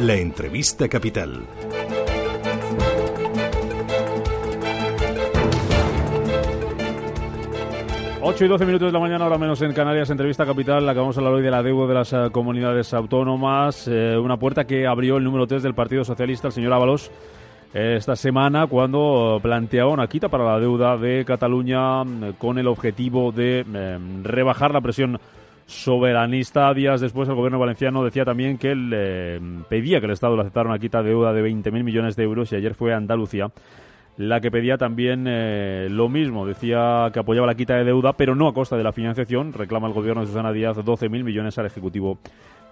La entrevista capital. Ocho y 12 minutos de la mañana, ahora menos en Canarias, entrevista capital. Acabamos de hablar hoy de la deuda de las eh, comunidades autónomas. Eh, una puerta que abrió el número 3 del Partido Socialista, el señor Ábalos, eh, esta semana cuando planteaba una quita para la deuda de Cataluña con el objetivo de rebajar la presión soberanista. Días después, el gobierno valenciano decía también que él pedía que el Estado le aceptara una quita de deuda de 20.000 millones de euros y ayer fue a Andalucía la que pedía también eh, lo mismo. Decía que apoyaba la quita de deuda, pero no a costa de la financiación. Reclama el gobierno de Susana Díaz 12.000 millones al Ejecutivo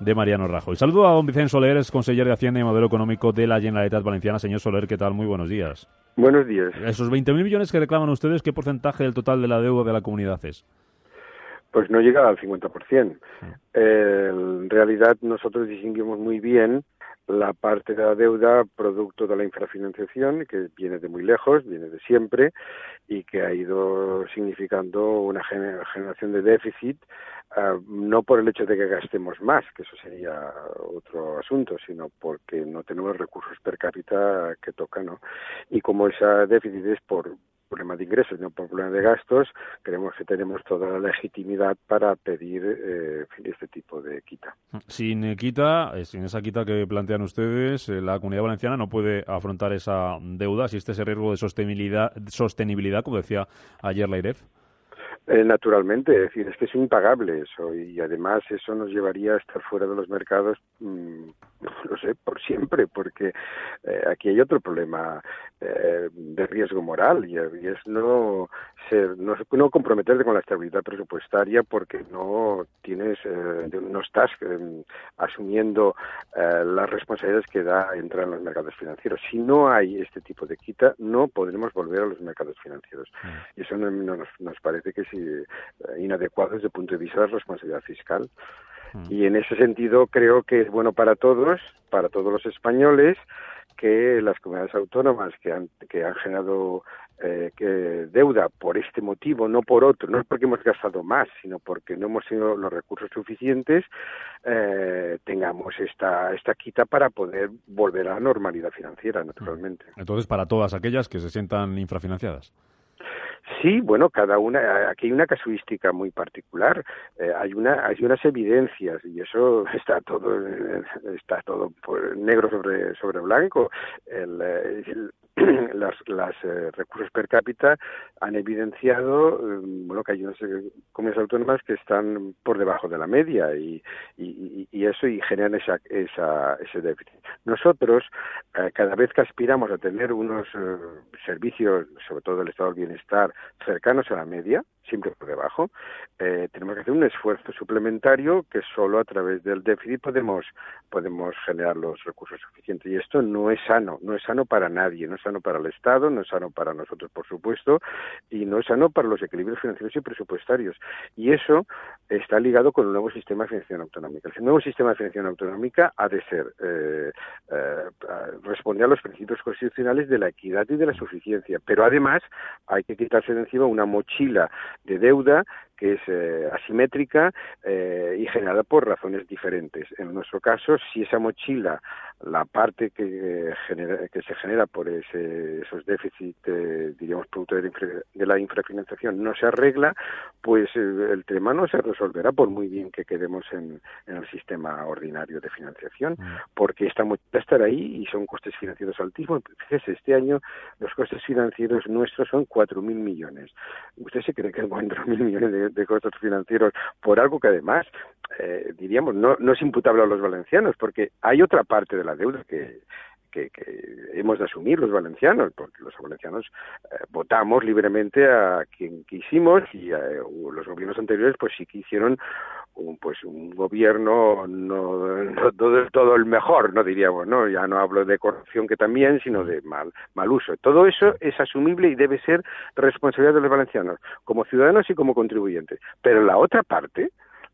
de Mariano Rajoy. Saludo a don Vicente Soler, es consejero de Hacienda y Modelo Económico de la Generalitat Valenciana. Señor Soler, ¿qué tal? Muy buenos días. Buenos días. Esos 20.000 millones que reclaman ustedes, ¿qué porcentaje del total de la deuda de la comunidad es? Pues no llega al 50%. Eh, en realidad nosotros distinguimos muy bien la parte de la deuda producto de la infrafinanciación, que viene de muy lejos, viene de siempre, y que ha ido significando una generación de déficit, ah, no por el hecho de que gastemos más, que eso sería otro asunto, sino porque no tenemos recursos per cápita que tocan, ¿no? Y como ese déficit es por problema de ingresos, no por problema de gastos, creemos que tenemos toda la legitimidad para pedir eh, este tipo de quita. Sin quita, eh, sin esa quita que plantean ustedes, eh, la comunidad valenciana no puede afrontar esa deuda, si este ese riesgo de sostenibilidad, sostenibilidad como decía ayer la IREF. Eh, naturalmente, es decir, es que es impagable eso y además eso nos llevaría a estar fuera de los mercados, mmm, no sé, por siempre, porque eh, aquí hay otro problema eh, de riesgo moral y, es no ser, no, no, comprometerte con la estabilidad presupuestaria porque no tienes, eh, no estás asumiendo las responsabilidades que da entrar en los mercados financieros. Si no hay este tipo de quita, no podremos volver a los mercados financieros. Mm. Y eso no, nos, nos parece que es inadecuado desde el punto de vista de la responsabilidad fiscal. Mm. Y en ese sentido creo que es bueno para todos, para todos los españoles, que las comunidades autónomas que han, que han generado eh, que deuda por este motivo, no por otro, no es porque hemos gastado más, sino porque no hemos tenido los recursos suficientes, eh, tengamos esta, esta quita para poder volver a la normalidad financiera, naturalmente. Entonces, para todas aquellas que se sientan infrafinanciadas. Sí, bueno, cada una, aquí hay una casuística muy particular, eh, hay una, hay unas evidencias y eso está todo, está todo negro sobre sobre blanco. El, el, las, las eh, recursos per cápita han evidenciado mm, bueno que hay unas eh, comunidades autónomas que están por debajo de la media y, y, y eso y generan esa, esa, ese déficit. Nosotros eh, cada vez que aspiramos a tener unos servicios, sobre todo del estado del bienestar, cercanos a la media, siempre por debajo, eh, tenemos que hacer un esfuerzo suplementario que solo a través del déficit podemos, podemos generar los recursos suficientes. Y esto no es sano, no es sano para nadie, no es sano para el Estado, no es sano para nosotros, por supuesto, y no es sano para los equilibrios financieros y presupuestarios. Y eso está ligado con el nuevo sistema de financiación autonómica. El nuevo sistema de financiación autonómica ha de ser eh, eh, responder a los principios constitucionales de la equidad y de la suficiencia, pero además hay que quitarse de encima una mochila de deuda que es eh, asimétrica eh, y generada por razones diferentes. En nuestro caso, si esa mochila, la parte que, genera, que se genera por ese, esos déficits, eh, diríamos, producto de la, infra, de la, infrafinanciación, no se arregla, pues eh, el tema no se resolverá por muy bien que quedemos en, en el sistema ordinario de financiación, mm. porque esta mochila estará ahí y son costes financieros altísimos. Fíjese, este año los costes financieros nuestros son 4.000 millones. ¿Usted se cree que 4.000 millones de de, costos financieros por algo que además, eh, diríamos, no, no es imputable a los valencianos, porque hay otra parte de la deuda que, que, que, hemos de asumir los valencianos, porque los valencianos eh, votamos libremente a quien quisimos y eh, los gobiernos anteriores pues sí que hicieron un, pues un gobierno no, no todo, todo el mejor, no diríamos, ¿no? Ya no hablo de corrupción que también, sino de mal, mal uso. Todo eso es asumible y debe ser responsabilidad de los valencianos, como ciudadanos y como contribuyentes. Pero la otra parte,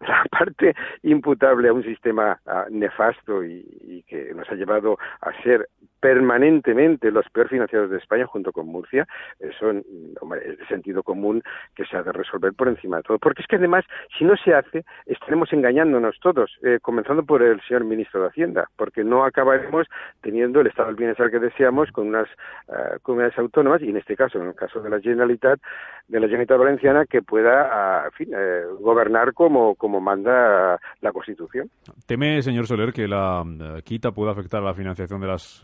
la parte imputable a un sistema uh, nefasto y, que nos ha llevado a ser permanentemente los peor financiados de España junto con Murcia, eso es de sentido común que se ha de resolver por encima de todo. Porque es que además, si no se hace, estaremos engañándonos todos, eh, comenzando por el señor ministro de Hacienda, porque no acabaremos teniendo el estado del bienestar que deseamos con unas uh, comunidades autónomas, y en este caso, en el caso de la Generalitat, de la Generalitat Valenciana, que pueda, en fin, eh, gobernar como, como manda la Constitución. ¿Teme, señor Soler, que la uh, quita pueda afectar a la financiación de las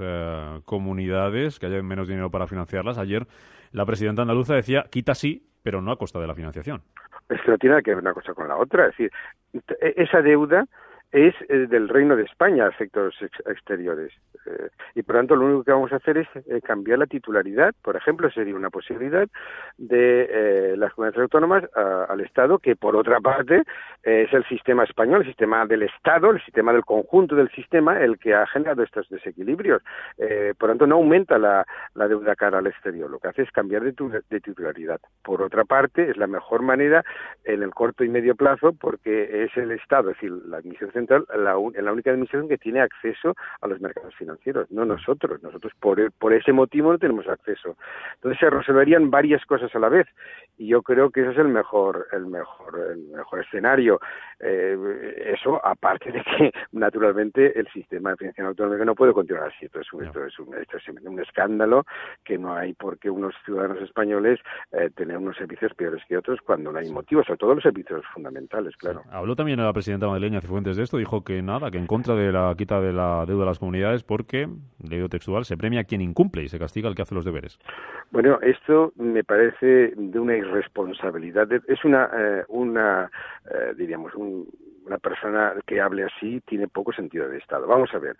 comunidades, que haya menos dinero para financiarlas? Ayer la presidenta andaluza decía, quita sí, pero no a costa de la financiación. Es que no tiene que ver una cosa con la otra. Es decir, e-, esa deuda es eh, del Reino de España a efectos ex exteriores. Eh, y por tanto, lo único que vamos a hacer es eh, cambiar la titularidad. Por ejemplo, sería una posibilidad de eh, las comunidades autónomas a, al Estado, que por otra parte es el sistema español, el sistema del Estado, el sistema del conjunto del sistema, el que ha generado estos desequilibrios. por lo tanto, no aumenta la, la, deuda cara al exterior. Lo que hace es cambiar de, tu, de titularidad. Por otra parte, es la mejor manera en el corto y medio plazo, porque es el Estado, es decir, la administración central la, la única administración que tiene acceso a los mercados financieros, no nosotros. Nosotros por, por ese motivo no tenemos acceso. Entonces se resolverían varias cosas a la vez y yo creo que ese es el mejor, el mejor, el mejor escenario. Eh, eso aparte de que naturalmente el sistema de financiación autonómica no puede continuar así. Esto es, un, esto es, un, esto es un escándalo que no hay por qué unos ciudadanos españoles eh, tener unos servicios peores que otros cuando no hay motivos, sobre todo los servicios fundamentales, claro. Habló también la presidenta madrileña Cifuentes de esto, dijo que nada, que en contra de la quita de la deuda de las comunidades porque, leído textual, se premia a quien incumple y se castiga al que hace los deberes. Bueno, esto me parece de una irresponsabilidad. Es una, eh, una eh, diríamos, un, una persona que hable así tiene poco sentido de Estado. Vamos a ver,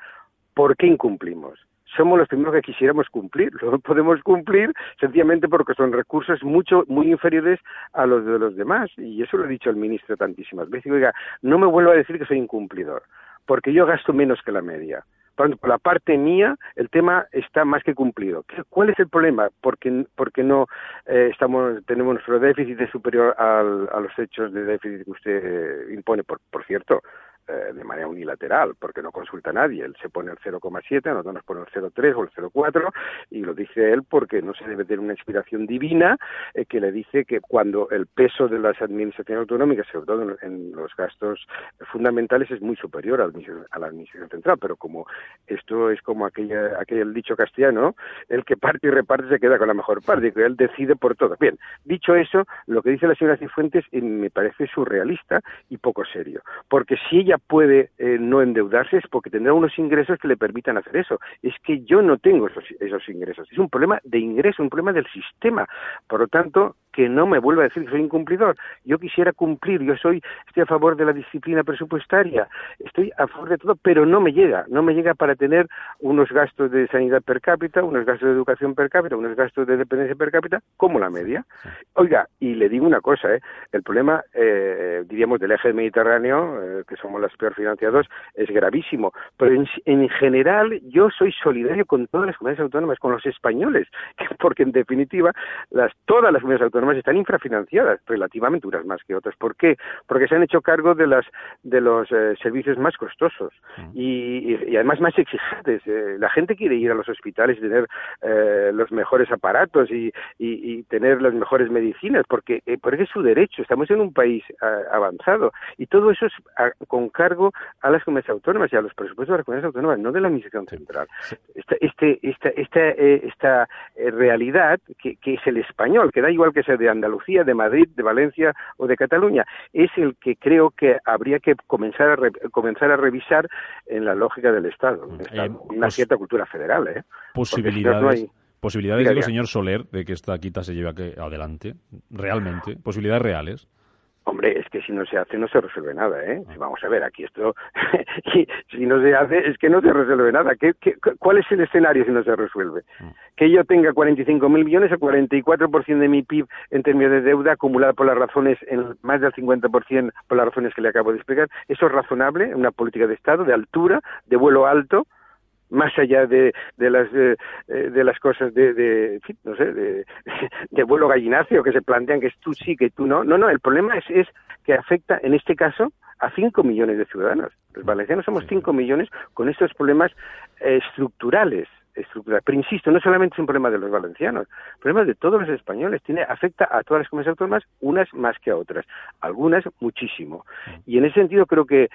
¿por qué incumplimos? Somos los primeros que quisiéramos cumplir. No podemos cumplir sencillamente porque son recursos mucho muy inferiores a los de los demás. Y eso lo he dicho el ministro tantísimas veces. Oiga, no me vuelva a decir que soy incumplidor, porque yo gasto menos que la media. Por, por la parte mía, el tema está más que cumplido. ¿Cuál es el problema? Porque, porque no eh, estamos, tenemos nuestro déficit superior al, a los hechos de déficit que usted eh, impone. Por, por cierto, eh, de manera unilateral, porque no consulta a nadie. Él se pone el 0,7, nosotros nos ponemos el 0,3 o el 0,4 y lo dice él porque no se debe tener una inspiración divina eh, que le dice que cuando el peso de las administraciones autonómicas, sobre todo en, los gastos fundamentales, es muy superior a, a la administración central, pero como esto es como aquella, aquel dicho castellano, el que parte y reparte se queda con la mejor parte, que él decide por todo. Bien, dicho eso, lo que dice la señora Cifuentes eh, me parece surrealista y poco serio, porque si ella puede eh, no endeudarse es porque tendrá unos ingresos que le permitan hacer eso. Es que yo no tengo esos, esos ingresos. Es un problema de ingreso, un problema del sistema. Por lo tanto, que no me vuelva a decir que soy incumplidor. Yo quisiera cumplir, yo soy, estoy a favor de la disciplina presupuestaria, estoy a favor de todo, pero no me llega, no me llega para tener unos gastos de sanidad per cápita, unos gastos de educación per cápita, unos gastos de dependencia per cápita, como la media. Oiga, y le digo una cosa, ¿eh? el problema, eh, diríamos, del eje mediterráneo, eh, que somos los peor financiados, es gravísimo, pero en, en general yo soy solidario con todas las comunidades autónomas, con los españoles, porque en definitiva las, todas las comunidades autónomas están infrafinanciadas relativamente unas más que otras. ¿Por qué? Porque se han hecho cargo de las de los eh, servicios más costosos y, y, y, además más exigentes. Eh, la gente quiere ir a los hospitales y tener eh, los mejores aparatos y, y, tener las mejores medicinas porque eh, porque es su derecho. Estamos en un país avanzado y todo eso es a, con cargo a las comunidades autónomas y a los presupuestos de las comunidades autónomas, no de la administración central. Esta, este, esta, esta, esta realidad que, que es el español, que da igual que sea de Andalucía, de Madrid, de Valencia o de Cataluña, es el que creo que habría que comenzar a, re, comenzar a revisar en la lógica del Estado, eh, una cierta cultura federal. ¿eh? Posibilidades. No. Posibilidades, digo, señor Soler, de que esta quita se lleve adelante, realmente, posibilidades reales. Hombre, es que si no se hace no se resuelve nada, ¿eh? Vamos a ver, aquí esto, si no se hace es que no se resuelve nada. ¿Qué, qué, cuál es el escenario si no se resuelve? Que yo tenga 45 mil millones o 44% de mi PIB en términos de deuda acumulada por las razones, en más del 50% por las razones que le acabo de explicar. ¿Eso es razonable una política de Estado de altura, de vuelo alto? Más allá de, de las de, de, las cosas de, de no sé de, de vuelo gallinacio que se plantean que es tú sí que tú no. No no el problema es, es que afecta en este caso a cinco millones de ciudadanos. Los valencianos somos cinco millones con estos problemas eh, estructurales estructural. Pero insisto, no solamente es un problema de los valencianos, el problema de todos los españoles. Tiene, afecta a todas las comunidades autónomas, unas más que a otras, algunas muchísimo. Y en ese sentido creo que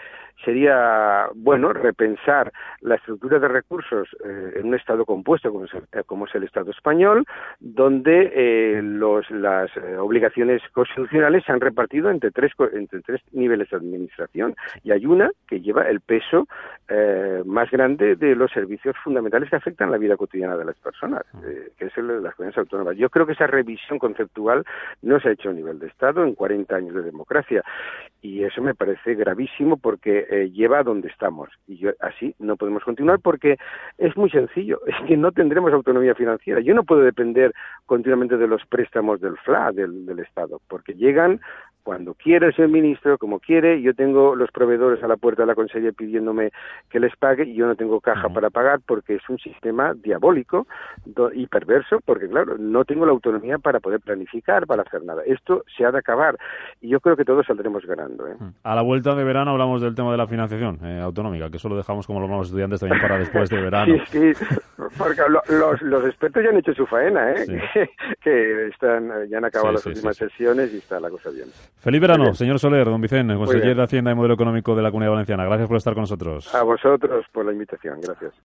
sería bueno repensar la estructura de recursos eh, en un Estado compuesto como es, el, eh, como es el Estado español, donde eh, los, las obligaciones constitucionales se han repartido entre tres, entre tres niveles de administración y hay una que lleva el peso más grande de los servicios fundamentales que afectan la vida cotidiana de las personas, que es el de las comunidades autónomas. Yo creo que esa revisión conceptual no se ha hecho a nivel de Estado en 40 años de democracia y eso me parece gravísimo porque eh, lleva a donde estamos. Y yo, así no podemos continuar porque es muy sencillo, es que no tendremos autonomía financiera. Yo no puedo depender continuamente de los préstamos del FLA, del, del Estado, porque llegan cuando quiere el ministro, como quiere, yo tengo los proveedores a la puerta de la consejería pidiéndome que les pague y yo no tengo caja para pagar porque es un sistema diabólico y perverso, porque claro, no tengo la autonomía para poder planificar, para hacer nada. Esto se ha de acabar y yo creo que todos saldremos ganando. ¿eh? A la vuelta de verano hablamos del tema de la financiación eh, autonómica, que eso lo dejamos como los estudiantes también para después de verano. sí, sí, porque los, los, expertos ya han hecho su faena, ¿eh? que, están, ya han acabado las últimas sesiones y está la cosa bien. Feliz verano, señor Soler, don Vicente, consejero de Hacienda y Modelo Económico de la Comunidad Valenciana. Gracias por estar con nosotros. A vosotros por la invitación. Gracias.